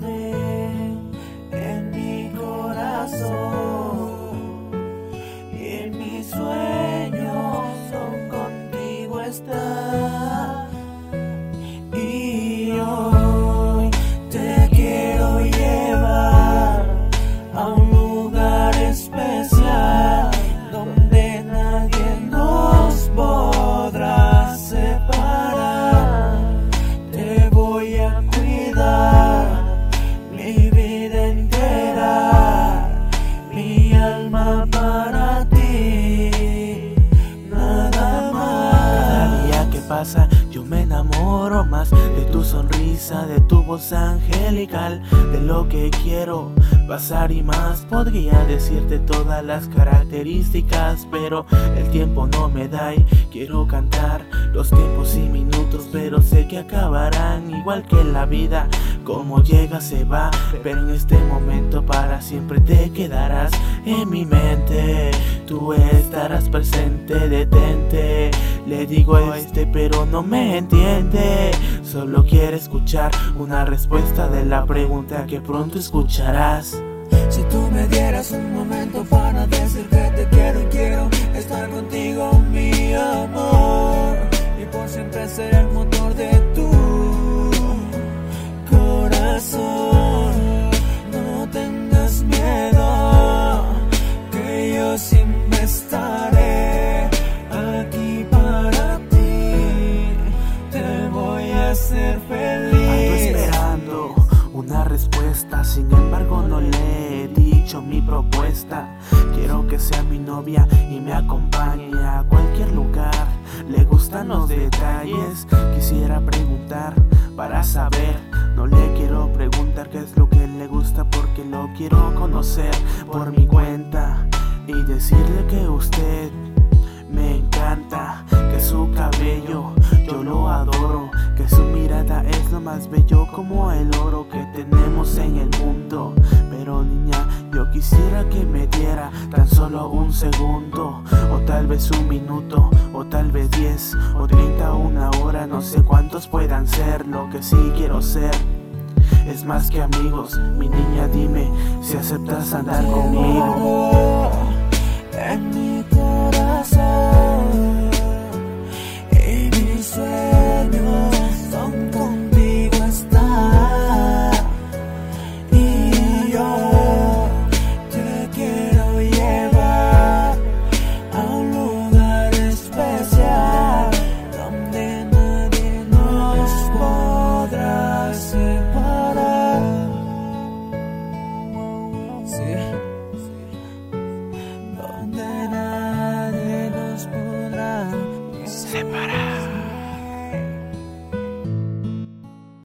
tarde. yo me enamoro más de tu sonrisa, de tu voz angelical, de lo que quiero pasar y más. Podría decirte todas las características, pero el tiempo no me da y quiero cantar los tiempos y minutos, pero sé que acabarán igual que la vida. Como llega se va, pero en este momento para siempre te quedarás en mi mente. Tú estarás presente, detente. Le digo a este, pero no me entiende. Solo quiere escuchar una respuesta de la pregunta que pronto escucharás. Mi propuesta. Quiero que sea mi novia y me acompañe a cualquier lugar. Le gustan los detalles, quisiera preguntar para saber. No le quiero preguntar qué es lo que le gusta porque lo quiero conocer por mi cuenta y decirle que usted me encanta, que su cabello yo lo adoro, que su mirada es lo más bello como el oro que tenemos solo un segundo, o tal vez un minuto, o tal vez diez, o treinta, una hora, no sé cuántos puedan ser. Lo que sí quiero ser es más que amigos. Mi niña, dime si aceptas andar conmigo.